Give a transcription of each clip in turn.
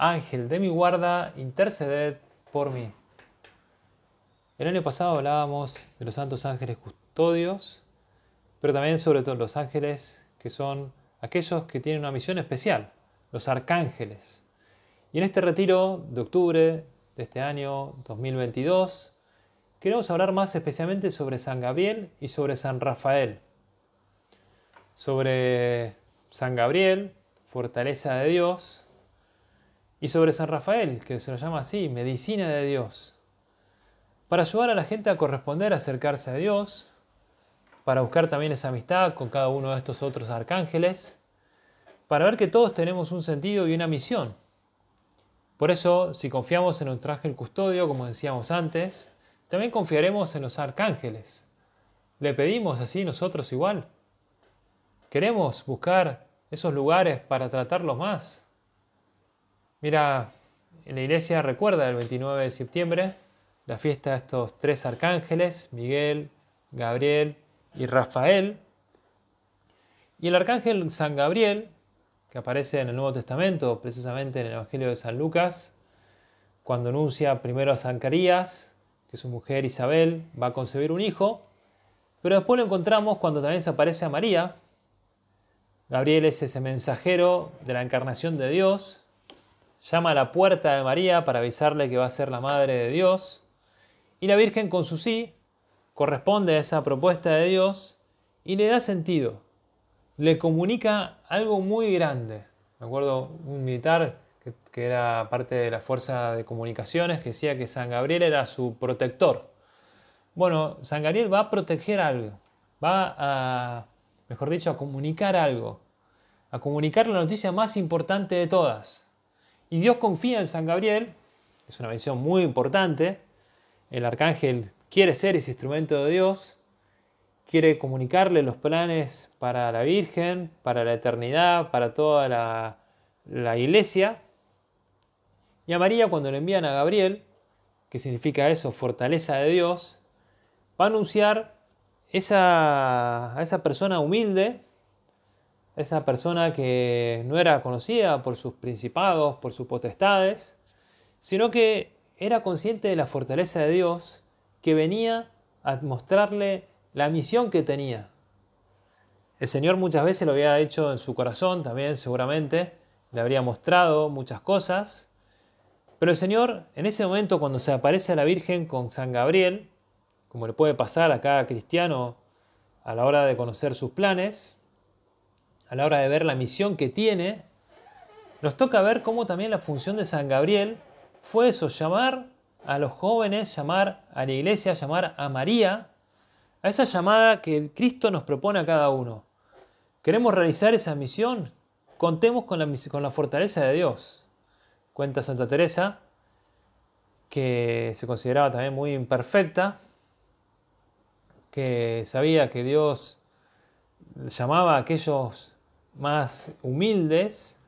Ángel de mi guarda, interceded por mí. El año pasado hablábamos de los santos ángeles custodios, pero también sobre todo los ángeles que son aquellos que tienen una misión especial, los arcángeles. Y en este retiro de octubre de este año 2022, queremos hablar más especialmente sobre San Gabriel y sobre San Rafael. Sobre San Gabriel, fortaleza de Dios, y sobre San Rafael, que se lo llama así, medicina de Dios, para ayudar a la gente a corresponder, a acercarse a Dios, para buscar también esa amistad con cada uno de estos otros arcángeles, para ver que todos tenemos un sentido y una misión. Por eso, si confiamos en nuestro ángel custodio, como decíamos antes, también confiaremos en los arcángeles. ¿Le pedimos así nosotros igual? ¿Queremos buscar esos lugares para tratarlos más? Mira, en la iglesia recuerda el 29 de septiembre la fiesta de estos tres arcángeles, Miguel, Gabriel y Rafael. Y el arcángel San Gabriel, que aparece en el Nuevo Testamento, precisamente en el Evangelio de San Lucas, cuando anuncia primero a Zacarías que su mujer Isabel va a concebir un hijo, pero después lo encontramos cuando también se aparece a María. Gabriel es ese mensajero de la encarnación de Dios, llama a la puerta de María para avisarle que va a ser la madre de Dios. Y la Virgen con su sí corresponde a esa propuesta de Dios y le da sentido. Le comunica algo muy grande. Me acuerdo un militar que, que era parte de la fuerza de comunicaciones que decía que San Gabriel era su protector. Bueno, San Gabriel va a proteger algo, va a, mejor dicho, a comunicar algo, a comunicar la noticia más importante de todas, y Dios confía en San Gabriel, es una mención muy importante. El arcángel quiere ser ese instrumento de Dios, quiere comunicarle los planes para la Virgen, para la eternidad, para toda la, iglesia. Y a María cuando le envían a Gabriel, que significa eso, fortaleza de Dios, va a anunciar esa, a esa persona humilde, esa persona que no era conocida por sus principados, por sus potestades, sino que era consciente de la fortaleza de Dios que venía a mostrarle la misión que tenía. El Señor muchas veces lo había hecho en su corazón también, seguramente, le habría mostrado muchas cosas, pero el Señor en ese momento cuando se aparece a la Virgen con San Gabriel, como le puede pasar a cada cristiano a la hora de conocer sus planes, a la hora de ver la misión que tiene, nos toca ver cómo también la función de San Gabriel fue eso, llamar a los jóvenes, llamar a la iglesia, llamar a María, a esa llamada que Cristo nos propone a cada uno. ¿Queremos realizar esa misión? Contemos con la, con la fortaleza de Dios. Cuenta Santa Teresa, que se consideraba también muy imperfecta, que sabía que Dios llamaba a aquellos más humildes,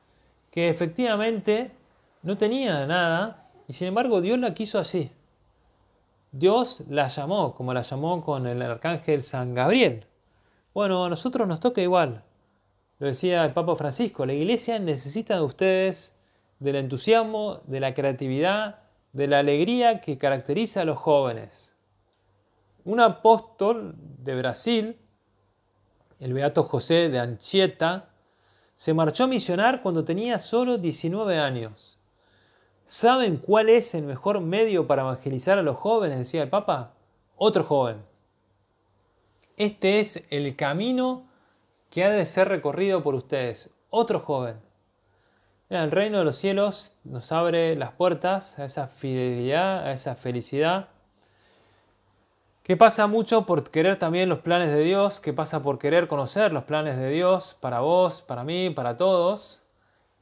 que efectivamente no tenía nada, y sin embargo Dios la quiso así. Dios la llamó, como la llamó con el arcángel San Gabriel. Bueno, a nosotros nos toca igual. Lo decía el Papa Francisco, la iglesia necesita de ustedes del entusiasmo, de la creatividad, de la alegría que caracteriza a los jóvenes. Un apóstol de Brasil, el Beato José de Anchieta, se marchó a misionar cuando tenía solo 19 años. ¿Saben cuál es el mejor medio para evangelizar a los jóvenes? decía el Papa. Otro joven. Este es el camino que ha de ser recorrido por ustedes. Otro joven. El reino de los cielos nos abre las puertas a esa fidelidad, a esa felicidad que pasa mucho por querer también los planes de Dios, que pasa por querer conocer los planes de Dios para vos, para mí, para todos.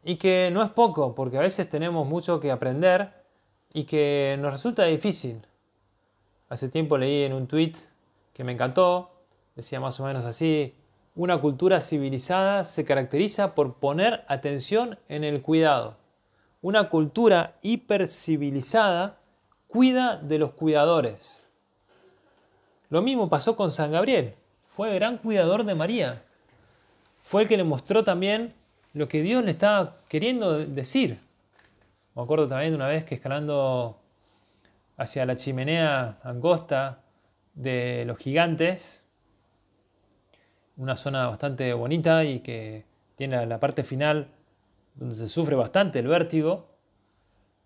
y que no es poco, porque a veces tenemos mucho que aprender y que nos resulta difícil. Hace tiempo leí en un tweet que me encantó, decía más o menos así, una cultura civilizada se caracteriza por poner atención en el cuidado. Una cultura hipercivilizada cuida de los cuidadores. Lo mismo pasó con San Gabriel. Fue gran cuidador de María. Fue el que le mostró también lo que Dios le estaba queriendo decir. Me acuerdo también de una vez que escalando hacia la chimenea angosta de los gigantes, una zona bastante bonita y que tiene la parte final donde se sufre bastante el vértigo,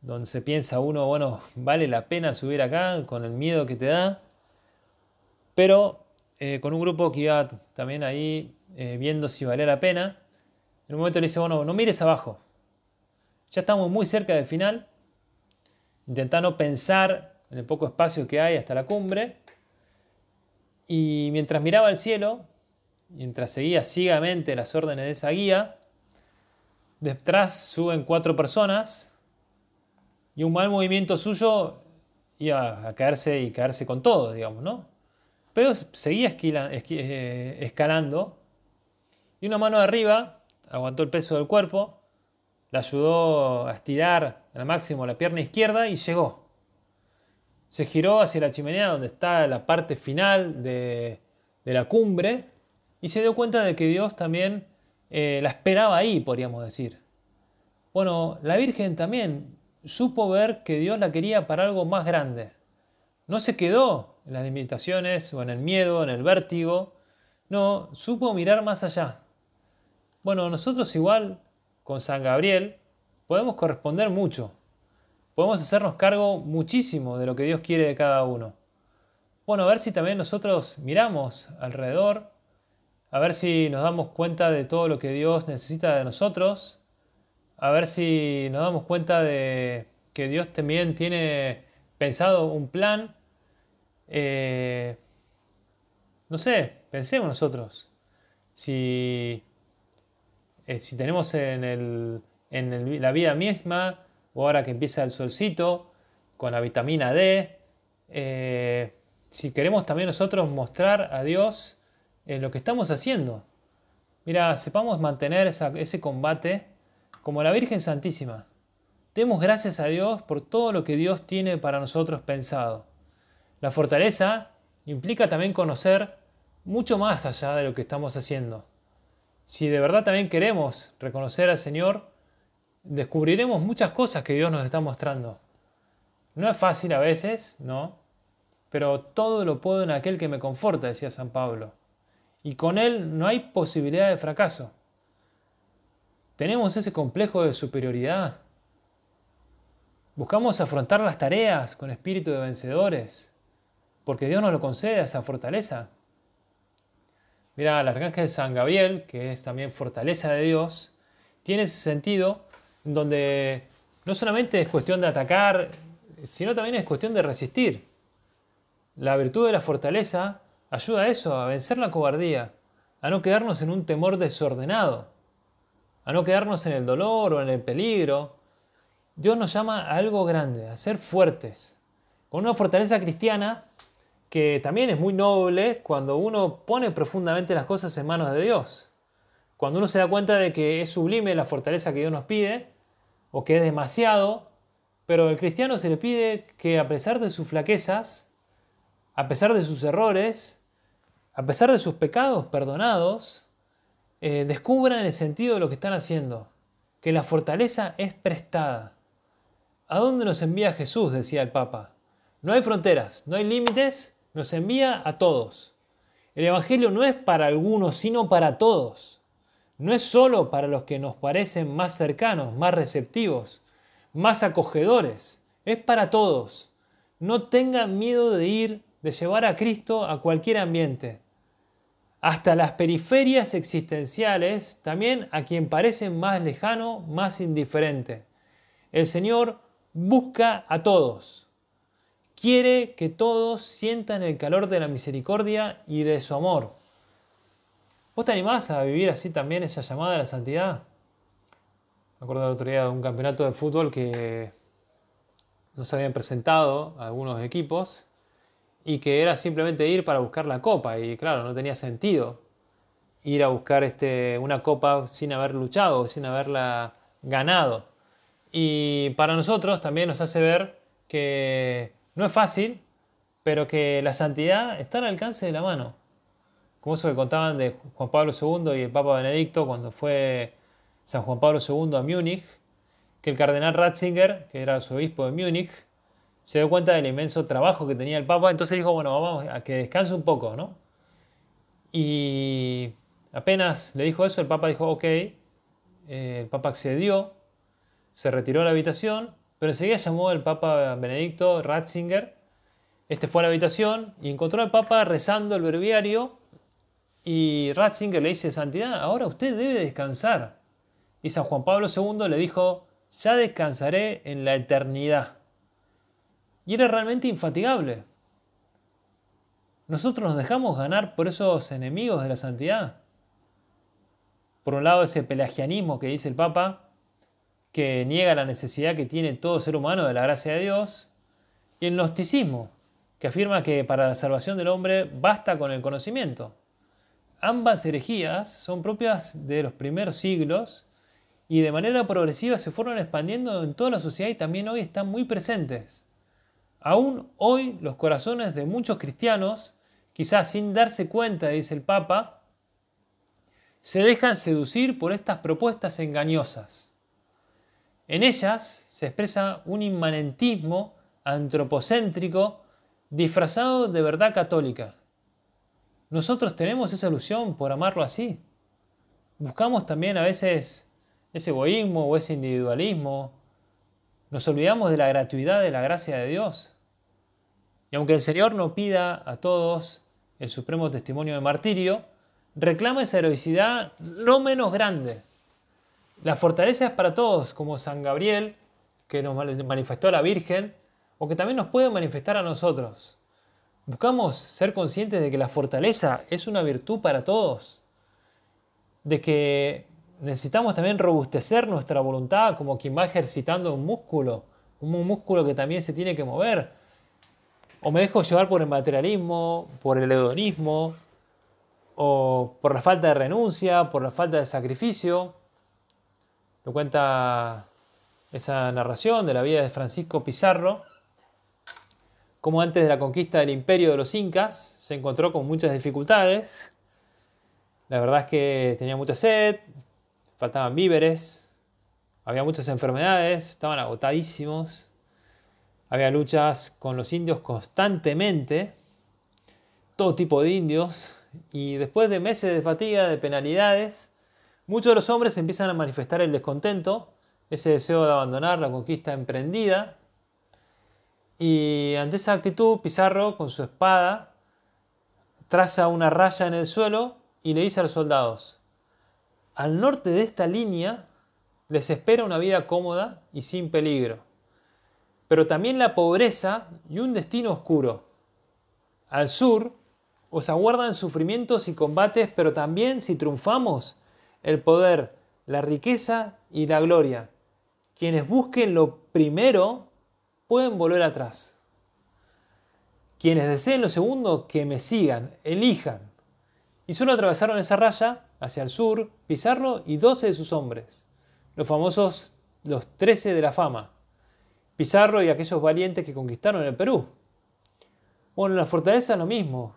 donde se piensa uno, bueno, vale la pena subir acá con el miedo que te da, pero eh, con un grupo que iba también ahí eh, viendo si valía la pena, en un momento le dice, bueno, no mires abajo, ya estamos muy cerca del final, intenta no pensar en el poco espacio que hay hasta la cumbre, y mientras miraba al cielo, mientras seguía ciegamente las órdenes de esa guía, detrás suben cuatro personas y un mal movimiento suyo iba a caerse y caerse con todo, digamos, ¿no? Pero seguía eh, escalando y una mano arriba aguantó el peso del cuerpo, le ayudó a estirar al máximo la pierna izquierda y llegó. Se giró hacia la chimenea donde está la parte final de, de la cumbre y se dio cuenta de que Dios también eh, la esperaba ahí, podríamos decir. Bueno, la Virgen también supo ver que Dios la quería para algo más grande. No se quedó en las limitaciones o en el miedo, en el vértigo. No, supo mirar más allá. Bueno, nosotros igual con San Gabriel podemos corresponder mucho. Podemos hacernos cargo muchísimo de lo que Dios quiere de cada uno. Bueno, a ver si también nosotros miramos alrededor a ver si nos damos cuenta de todo lo que Dios necesita de nosotros, a ver si nos damos cuenta de que Dios también tiene pensado un plan. Eh, no sé, pensemos nosotros. Si, eh, si tenemos en, la vida misma, o ahora que empieza el solcito, con la vitamina D, eh, si queremos también nosotros mostrar a Dios en lo que estamos haciendo. Mira, sepamos mantener ese combate como la Virgen Santísima. Demos gracias a Dios por todo lo que Dios tiene para nosotros pensado. La fortaleza implica también conocer mucho más allá de lo que estamos haciendo. Si de verdad también queremos reconocer al Señor, descubriremos muchas cosas que Dios nos está mostrando. No es fácil a veces, ¿no? Pero todo lo puedo en aquel que me conforta, decía San Pablo y con él no hay posibilidad de fracaso. Tenemos ese complejo de superioridad. Buscamos afrontar las tareas con espíritu de vencedores, porque Dios nos lo concede esa fortaleza. Mira, el arcángel San Gabriel, que es también fortaleza de Dios, tiene ese sentido donde no solamente es cuestión de atacar, sino también es cuestión de resistir. La virtud de la fortaleza ayuda a eso, a vencer la cobardía, a no quedarnos en un temor desordenado, a no quedarnos en el dolor o en el peligro. Dios nos llama a algo grande, a ser fuertes, con una fortaleza cristiana que también es muy noble cuando uno pone profundamente las cosas en manos de Dios. Cuando uno se da cuenta de que es sublime la fortaleza que Dios nos pide, o que es demasiado, pero al cristiano se le pide que a pesar de sus flaquezas, a pesar de sus errores, a pesar de sus pecados perdonados, eh, descubran el sentido de lo que están haciendo, que la fortaleza es prestada. ¿A dónde nos envía Jesús? decía el Papa. No hay fronteras, no hay límites, nos envía a todos. El Evangelio no es para algunos, sino para todos. No es solo para los que nos parecen más cercanos, más receptivos, más acogedores. Es para todos. No tengan miedo de ir, de llevar a Cristo a cualquier ambiente hasta las periferias existenciales, también a quien parece más lejano, más indiferente. El Señor busca a todos. Quiere que todos sientan el calor de la misericordia y de su amor. ¿Vos te animás a vivir así también esa llamada a la santidad? Me acuerdo la otro día de un campeonato de fútbol que no se habían presentado algunos equipos y que era simplemente ir para buscar la copa y claro, no tenía sentido ir a buscar este, una copa sin haber luchado, sin haberla ganado. Y para nosotros también nos hace ver que no es fácil, pero que la santidad está al alcance de la mano. Como eso que contaban de Juan Pablo II y el Papa Benedicto cuando fue San Juan Pablo II a Múnich, que el cardenal Ratzinger, que era su obispo de Múnich, se dio cuenta del inmenso trabajo que tenía el Papa, entonces dijo, bueno, vamos a que descanse un poco, ¿no? Y apenas le dijo eso, el Papa dijo, ok, eh, el Papa accedió, se retiró de la habitación, pero enseguida llamó al Papa Benedicto Ratzinger, este fue a la habitación y encontró al Papa rezando el breviario y Ratzinger le dice, Santidad, ahora usted debe descansar. Y San Juan Pablo II le dijo, ya descansaré en la eternidad. Y era realmente infatigable. Nosotros nos dejamos ganar por esos enemigos de la santidad. Por un lado, ese pelagianismo que dice el Papa, que niega la necesidad que tiene todo ser humano de la gracia de Dios, y el gnosticismo, que afirma que para la salvación del hombre basta con el conocimiento. Ambas herejías son propias de los primeros siglos y de manera progresiva se fueron expandiendo en toda la sociedad y también hoy están muy presentes. Aún hoy los corazones de muchos cristianos, quizás sin darse cuenta, dice el Papa, se dejan seducir por estas propuestas engañosas. En ellas se expresa un inmanentismo antropocéntrico disfrazado de verdad católica. Nosotros tenemos esa ilusión por amarlo así. Buscamos también a veces ese egoísmo o ese individualismo. Nos olvidamos de la gratuidad de la gracia de Dios. Y aunque el Señor no pida a todos el supremo testimonio de martirio, reclama esa heroicidad no menos grande. La fortaleza es para todos, como San Gabriel, que nos manifestó a la Virgen, o que también nos puede manifestar a nosotros. Buscamos ser conscientes de que la fortaleza es una virtud para todos, de que necesitamos también robustecer nuestra voluntad como quien va ejercitando un músculo, un músculo que también se tiene que mover o me dejo llevar por el materialismo, por el hedonismo, o por la falta de renuncia, por la falta de sacrificio. Lo cuenta esa narración de la vida de Francisco Pizarro, como antes de la conquista del imperio de los incas se encontró con muchas dificultades. La verdad es que tenía mucha sed, faltaban víveres, había muchas enfermedades, estaban agotadísimos. Había luchas con los indios constantemente, todo tipo de indios, y después de meses de fatiga, de penalidades, muchos de los hombres empiezan a manifestar el descontento, ese deseo de abandonar la conquista emprendida, y ante esa actitud, Pizarro, con su espada, traza una raya en el suelo y le dice a los soldados, al norte de esta línea les espera una vida cómoda y sin peligro pero también la pobreza y un destino oscuro. Al sur os aguardan sufrimientos y combates, pero también, si triunfamos, el poder, la riqueza y la gloria. Quienes busquen lo primero pueden volver atrás. Quienes deseen lo segundo, que me sigan, elijan. Y solo atravesaron esa raya hacia el sur Pizarro y doce de sus hombres, los famosos los trece de la fama. Pizarro y aquellos valientes que conquistaron el Perú. Bueno, la fortaleza lo mismo.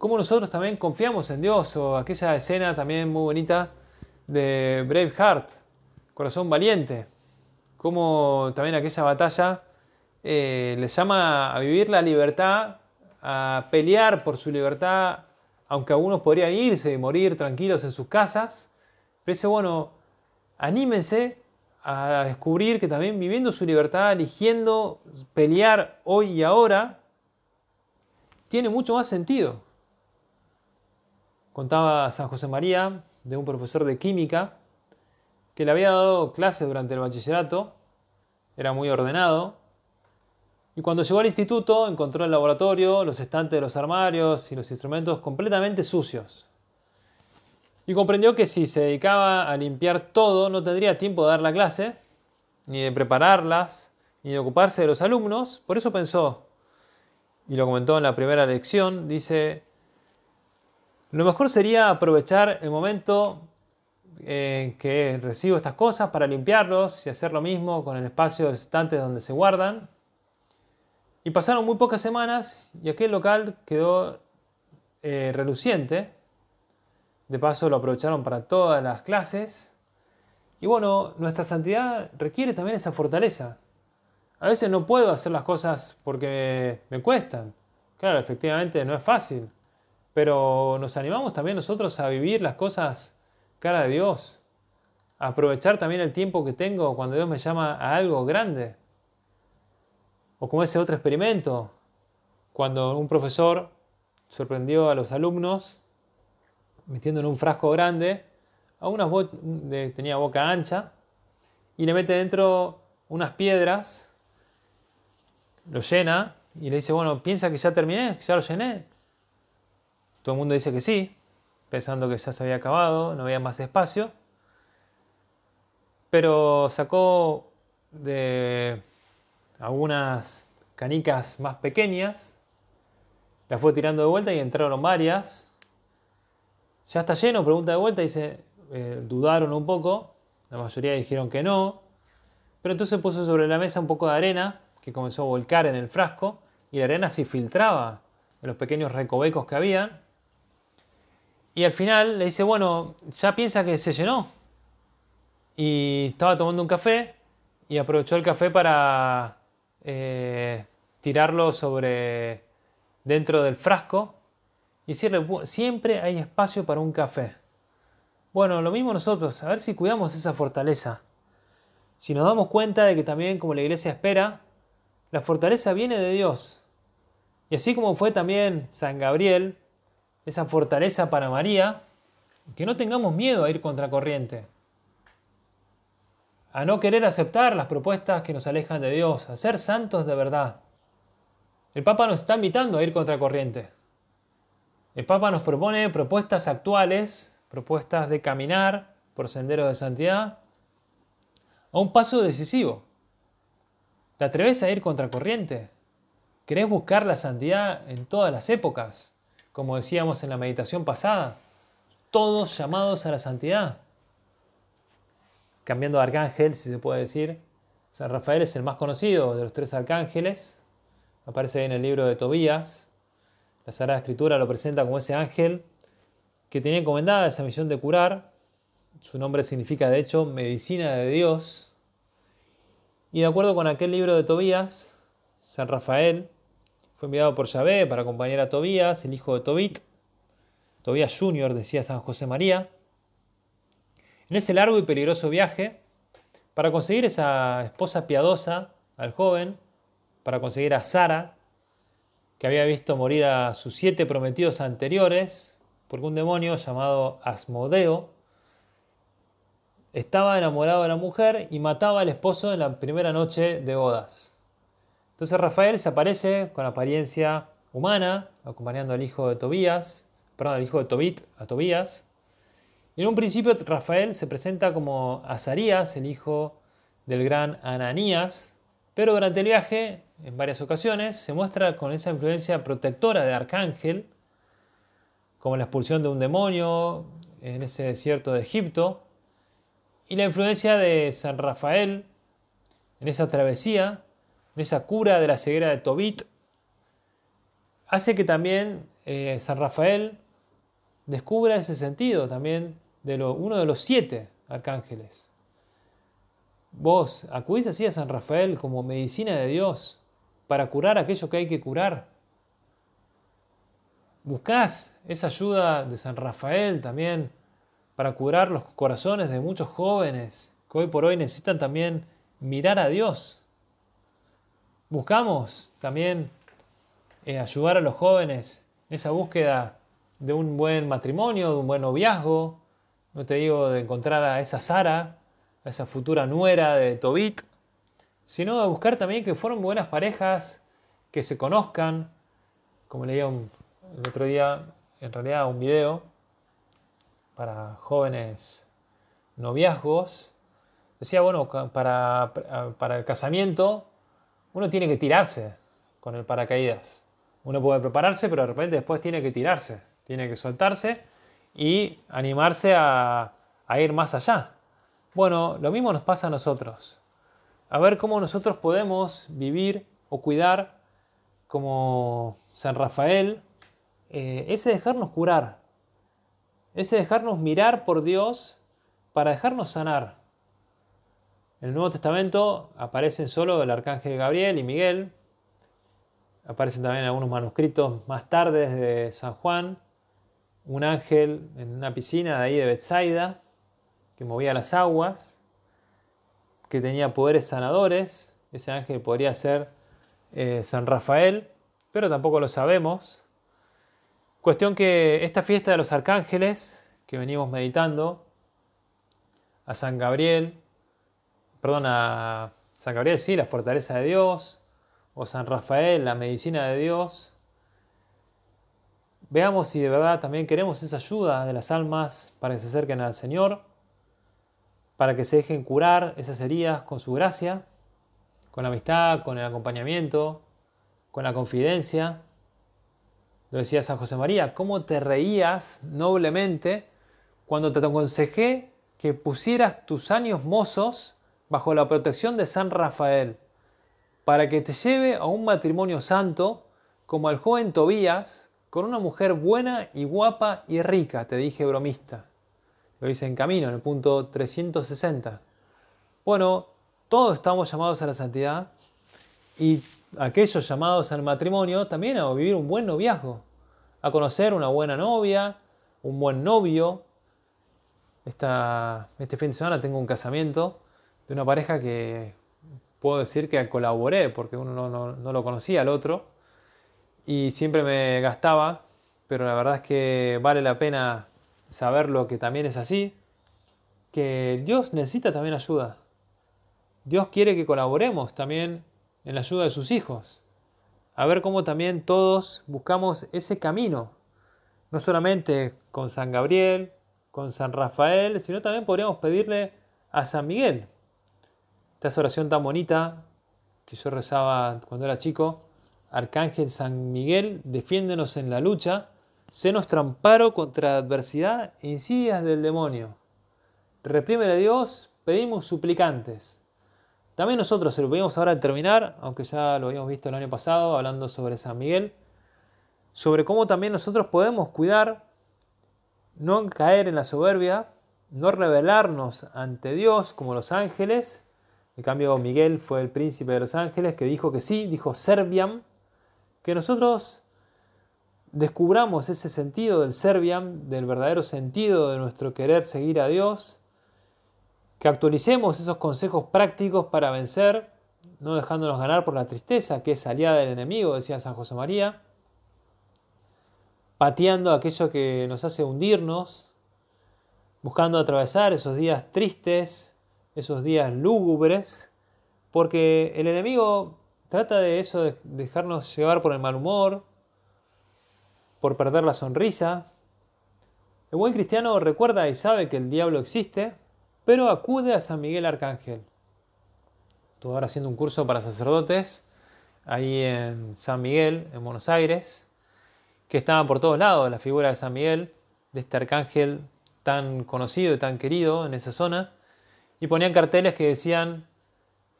Como nosotros también confiamos en Dios, o aquella escena también muy bonita de Braveheart, Corazón Valiente. Como también aquella batalla eh, les llama a vivir la libertad, a pelear por su libertad, aunque algunos podrían irse y morir tranquilos en sus casas. Pero dice, bueno, anímense a descubrir que también viviendo su libertad, eligiendo pelear hoy y ahora, tiene mucho más sentido. Contaba San José María de un profesor de química que le había dado clases durante el bachillerato, era muy ordenado, y cuando llegó al instituto encontró el laboratorio, los estantes de los armarios y los instrumentos completamente sucios. y comprendió que si se dedicaba a limpiar todo no tendría tiempo de dar la clase, ni de prepararlas, ni de ocuparse de los alumnos. Por eso pensó, y lo comentó en la primera lección, dice, lo mejor sería aprovechar el momento en que recibo estas cosas para limpiarlos y hacer lo mismo con el espacio de estantes donde se guardan. Y pasaron muy pocas semanas y aquel local quedó eh, reluciente. De paso lo aprovecharon para todas las clases. Y bueno, nuestra santidad requiere también esa fortaleza. A veces no puedo hacer las cosas porque me cuestan. Claro, efectivamente no es fácil. Pero nos animamos también nosotros a vivir las cosas cara de Dios. A aprovechar también el tiempo que tengo cuando Dios me llama a algo grande. O como ese otro experimento, cuando un profesor sorprendió a los alumnos metiendo en un frasco grande a unas de, tenía boca ancha y le mete dentro unas piedras, lo llena y le dice, bueno, piensa que ya terminé, que ya lo llené. Todo el mundo dice que sí, pensando que ya se había acabado, no había más espacio. Pero sacó de algunas canicas más pequeñas, las fue tirando de vuelta y entraron varias. ¿Ya está lleno? Pregunta de vuelta, dice, eh, dudaron un poco, la mayoría dijeron que no, pero entonces puso sobre la mesa un poco de arena que comenzó a volcar en el frasco y la arena se filtraba en los pequeños recovecos que había. Y al final le dice, bueno, ya piensa que se llenó. Y estaba tomando un café y aprovechó el café para eh, tirarlo sobre dentro del frasco y decirle, siempre hay espacio para un café. Bueno, lo mismo nosotros, a ver si cuidamos esa fortaleza. Si nos damos cuenta de que también como la iglesia espera, la fortaleza viene de Dios. Y así como fue también San Gabriel, esa fortaleza para María, que no tengamos miedo a ir contracorriente a no querer aceptar las propuestas que nos alejan de Dios, a ser santos de verdad. El Papa nos está invitando a ir contracorriente. El Papa nos propone propuestas actuales, propuestas de caminar por senderos de santidad, a un paso decisivo. ¿Te atreves a ir contracorriente? ¿Querés buscar la santidad en todas las épocas? Como decíamos en la meditación pasada, todos llamados a la santidad cambiando de arcángel, si se puede decir. San Rafael es el más conocido de los tres arcángeles. Aparece en el libro de Tobías. La Sagrada Escritura lo presenta como ese ángel que tenía encomendada esa misión de curar. Su nombre significa, de hecho, medicina de Dios. Y de acuerdo con aquel libro de Tobías, San Rafael fue enviado por Yahvé para acompañar a Tobías, el hijo de Tobit. Tobías Junior, decía San José María en ese largo y peligroso viaje, para conseguir esa esposa piadosa al joven, para conseguir a Sara, que había visto morir a sus siete prometidos anteriores, porque un demonio llamado Asmodeo estaba enamorado de la mujer y mataba al esposo en la primera noche de bodas. Entonces Rafael se aparece con apariencia humana, acompañando al hijo de Tobías, perdón, al hijo de Tobit, a Tobías, en un principio Rafael se presenta como Azarías, el hijo del gran Ananías, pero durante el viaje, en varias ocasiones, se muestra con esa influencia protectora de Arcángel, como la expulsión de un demonio en ese desierto de Egipto, y la influencia de San Rafael en esa travesía, esa cura de la ceguera de Tobit, hace que también eh, San Rafael descubra ese sentido también de uno de los siete arcángeles. Vos acudís así a San Rafael como medicina de Dios para curar aquello que hay que curar. Buscás esa ayuda de San Rafael también para curar los corazones de muchos jóvenes que hoy por hoy necesitan también mirar a Dios. Buscamos también eh, ayudar a los jóvenes en esa búsqueda de un buen matrimonio, de un buen noviazgo, no te digo de encontrar a esa Sara, a esa futura nuera de Tobit, sino de buscar también que fueron buenas parejas, que se conozcan, como leía el otro día, en realidad un video, para jóvenes noviazgos, decía, bueno, para, para el casamiento uno tiene que tirarse con el paracaídas. Uno puede prepararse, pero de repente después tiene que tirarse, tiene que soltarse y animarse a, ir más allá. Bueno, lo mismo nos pasa a nosotros. A ver cómo nosotros podemos vivir o cuidar como San Rafael, eh, ese dejarnos curar, ese dejarnos mirar por Dios para dejarnos sanar. En el Nuevo Testamento aparecen solo el arcángel Gabriel y Miguel, aparecen también algunos manuscritos más tarde de San Juan, un ángel en una piscina de ahí de Bethsaida que movía las aguas, que tenía poderes sanadores, ese ángel podría ser eh, San Rafael, pero tampoco lo sabemos. Cuestión que esta fiesta de los arcángeles que venimos meditando, a San Gabriel, perdón, a San Gabriel sí, la fortaleza de Dios, o San Rafael, la medicina de Dios. Veamos si de verdad también queremos esa ayuda de las almas para que se acerquen al Señor, para que se dejen curar esas heridas con su gracia con la amistad, con el acompañamiento, con la confidencia. Lo decía San José María, ¿cómo te reías noblemente cuando te aconsejé que pusieras tus años mozos bajo la protección de San Rafael, para que te lleve a un matrimonio santo como el joven Tobías, con una mujer buena y guapa y rica, te dije bromista. Lo dice en camino, en el punto 360. Bueno, todos estamos llamados a la santidad y aquellos llamados al matrimonio también a vivir un buen noviazgo, a conocer una buena novia, un buen novio. este fin de semana tengo un casamiento de una pareja que puedo decir que colaboré porque uno no, no lo conocía al otro y siempre me gastaba, pero la verdad es que vale la pena saberlo que también es así, que Dios necesita también ayuda. Dios quiere que colaboremos también en la ayuda de sus hijos. A ver cómo también todos buscamos ese camino. No solamente con San Gabriel, con San Rafael, sino también podríamos pedirle a San Miguel. Esta oración tan bonita que yo rezaba cuando era chico. Arcángel San Miguel, defiéndenos en la lucha, sé nuestro amparo contra la adversidad e insidias del demonio. Reprímele a Dios, pedimos suplicantes. También nosotros se lo pedimos ahora al terminar, aunque ya lo habíamos visto el año pasado, hablando sobre San Miguel, sobre cómo también nosotros podemos cuidar, no caer en la soberbia, no rebelarnos ante Dios como los ángeles. En cambio, Miguel fue el príncipe de los ángeles que dijo que sí, dijo serviam, que nosotros descubramos ese sentido del serviam, del verdadero sentido de nuestro querer seguir a Dios que actualicemos esos consejos prácticos para vencer, no dejándonos ganar por la tristeza, que es aliada del enemigo, decía San José María, pateando aquello que nos hace hundirnos, buscando atravesar esos días tristes, esos días lúgubres, porque el enemigo trata de eso, de dejarnos llevar por el mal humor, por perder la sonrisa. El buen cristiano recuerda y sabe que el diablo existe, pero acude a San Miguel Arcángel. Estuve ahora haciendo un curso para sacerdotes ahí en San Miguel, en Buenos Aires, que estaba por todos lados la figura de San Miguel, de este arcángel tan conocido y tan querido en esa zona, y ponían carteles que decían,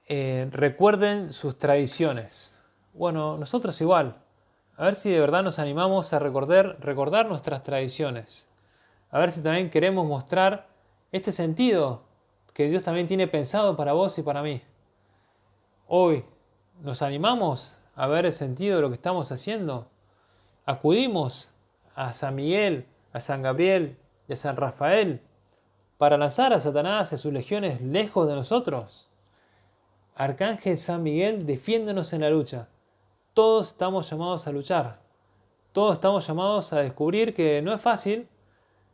eh, recuerden sus tradiciones. Bueno, nosotros igual, a ver si de verdad nos animamos a recordar, recordar nuestras tradiciones, a ver si también queremos mostrar este sentido que Dios también tiene pensado para vos y para mí. Hoy nos animamos a ver el sentido de lo que estamos haciendo. Acudimos a San Miguel, a San Gabriel y a San Rafael para lanzar a Satanás y a sus legiones lejos de nosotros. Arcángel San Miguel, defiéndonos en la lucha. Todos estamos llamados a luchar. Todos estamos llamados a descubrir que no es fácil,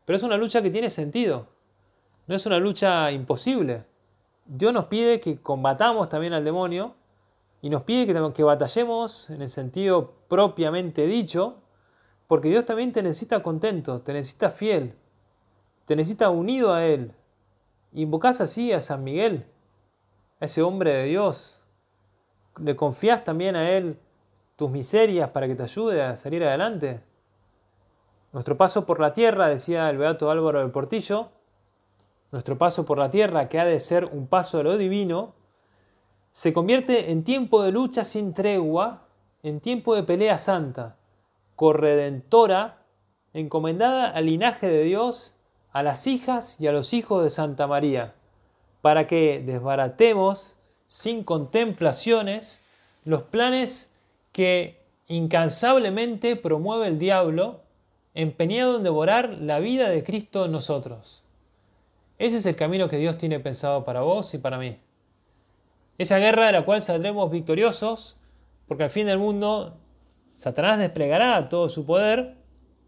pero es una lucha que tiene sentido. No es una lucha imposible. Dios nos pide que combatamos también al demonio y nos pide que, que batallemos en el sentido propiamente dicho, porque Dios también te necesita contento, te necesita fiel. Te necesita unido a Él. Invocás así a San Miguel, a ese hombre de Dios. Le confías también a Él tus miserias para que te ayude a salir adelante. Nuestro paso por la tierra, decía el beato Álvaro del Portillo, nuestro paso por la tierra, que ha de ser un paso de lo divino, se convierte en tiempo de lucha sin tregua, en tiempo de pelea santa, corredentora, encomendada al linaje de Dios, a las hijas y a los hijos de Santa María, para que desbaratemos sin contemplaciones los planes que incansablemente promueve el diablo, empeñado en devorar la vida de Cristo en nosotros. Ese es el camino que Dios tiene pensado para vos y para mí. Esa guerra de la cual saldremos victoriosos, porque al fin del mundo Satanás desplegará todo su poder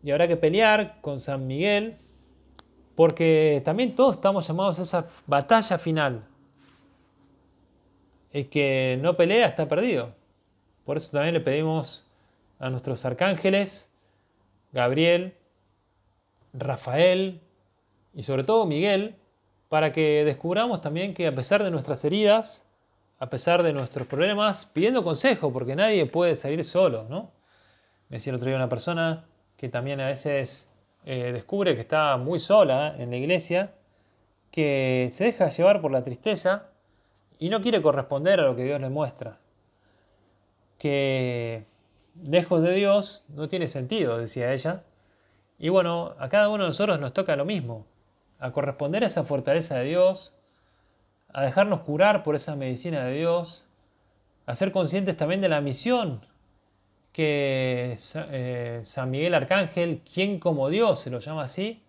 y habrá que pelear con San Miguel, porque también todos estamos llamados a esa batalla final. El que no pelea está perdido. Por eso también le pedimos a nuestros arcángeles, Gabriel, Rafael y sobre todo Miguel, para que descubramos también que a pesar de nuestras heridas, a pesar de nuestros problemas, pidiendo consejo, porque nadie puede salir solo, ¿no? Me decía el otro día una persona que también a veces eh, descubre que está muy sola en la iglesia, que se deja llevar por la tristeza y no quiere corresponder a lo que Dios le muestra que lejos de Dios no tiene sentido, decía ella. Y bueno, a cada uno de nosotros nos toca lo mismo, a corresponder a esa fortaleza de Dios, a dejarnos curar por esa medicina de Dios, a ser conscientes también de la misión que eh, San Miguel Arcángel, quien como Dios, se lo llama así,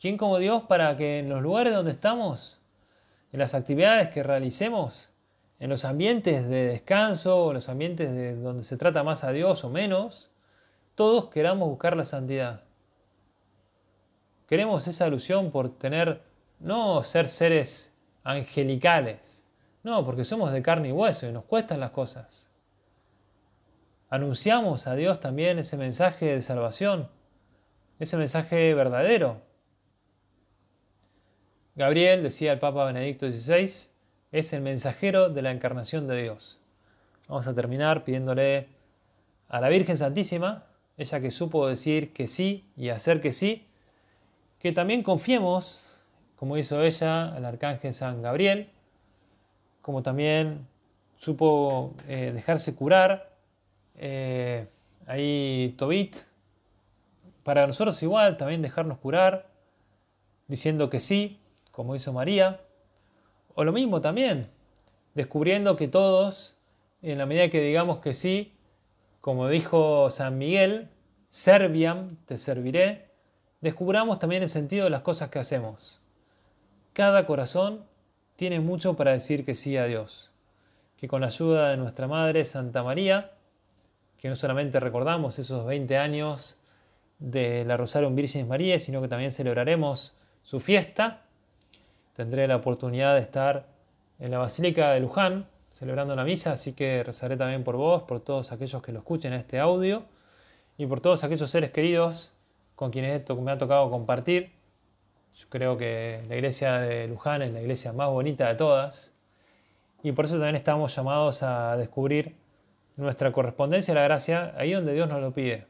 quien como Dios para que en los lugares donde estamos, en las actividades que realicemos, en los ambientes de descanso, en los ambientes de donde se trata más a Dios o menos, todos queramos buscar la santidad. Queremos esa alusión por tener, no ser seres angelicales, no, porque somos de carne y hueso y nos cuestan las cosas. Anunciamos a Dios también ese mensaje de salvación, ese mensaje verdadero. Gabriel, decía el Papa Benedicto XVI, es el mensajero de la encarnación de Dios. Vamos a terminar pidiéndole a la Virgen Santísima, ella que supo decir que sí y hacer que sí, que también confiemos, como hizo ella, al Arcángel San Gabriel, como también supo eh, dejarse curar, eh, ahí Tobit, para nosotros igual, también dejarnos curar, diciendo que sí, como hizo María. O lo mismo también, descubriendo que todos, en la medida que digamos que sí, como dijo San Miguel, serviam, te serviré, descubramos también el sentido de las cosas que hacemos. Cada corazón tiene mucho para decir que sí a Dios. Que con la ayuda de nuestra Madre Santa María, que no solamente recordamos esos 20 años de la Rosario Virgen María, sino que también celebraremos su fiesta, tendré la oportunidad de estar en la Basílica de Luján celebrando la misa, así que rezaré también por vos, por todos aquellos que lo escuchen este audio y por todos aquellos seres queridos con quienes me ha tocado compartir. Creo que la iglesia de Luján es la iglesia más bonita de todas y por eso también estamos llamados a descubrir nuestra correspondencia a la gracia ahí donde Dios nos lo pide.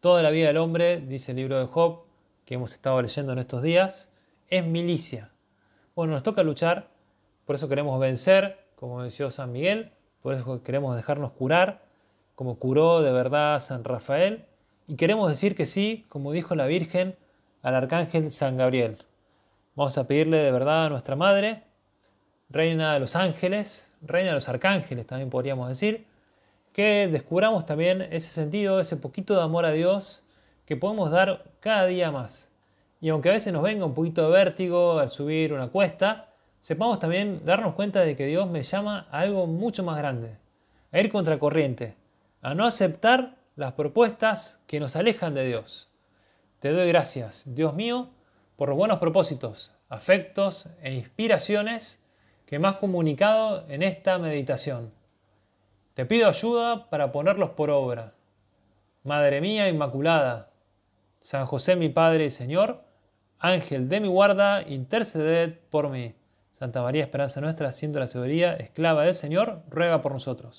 Toda la vida del hombre, dice el libro de Job, que hemos estado leyendo en estos días, es milicia. Bueno, nos toca luchar, por eso queremos vencer, como decía San Miguel, por eso queremos dejarnos curar, como curó de verdad San Rafael, y queremos decir que sí, como dijo la Virgen al Arcángel San Gabriel. Vamos a pedirle de verdad a nuestra Madre, Reina de los Ángeles, Reina de los Arcángeles también podríamos decir, que descubramos también ese sentido, ese poquito de amor a Dios que podemos dar cada día más. Y aunque a veces nos venga un poquito de vértigo al subir una cuesta, sepamos también darnos cuenta de que Dios me llama a algo mucho más grande, a ir contracorriente, a no aceptar las propuestas que nos alejan de Dios. Te doy gracias, Dios mío, por los buenos propósitos, afectos e inspiraciones que me has comunicado en esta meditación. Te pido ayuda para ponerlos por obra. Madre mía Inmaculada, San José mi Padre y Señor, Ángel de mi guarda, interceded por mí. Santa María, esperanza nuestra, siendo la sabiduría, esclava del Señor, ruega por nosotros.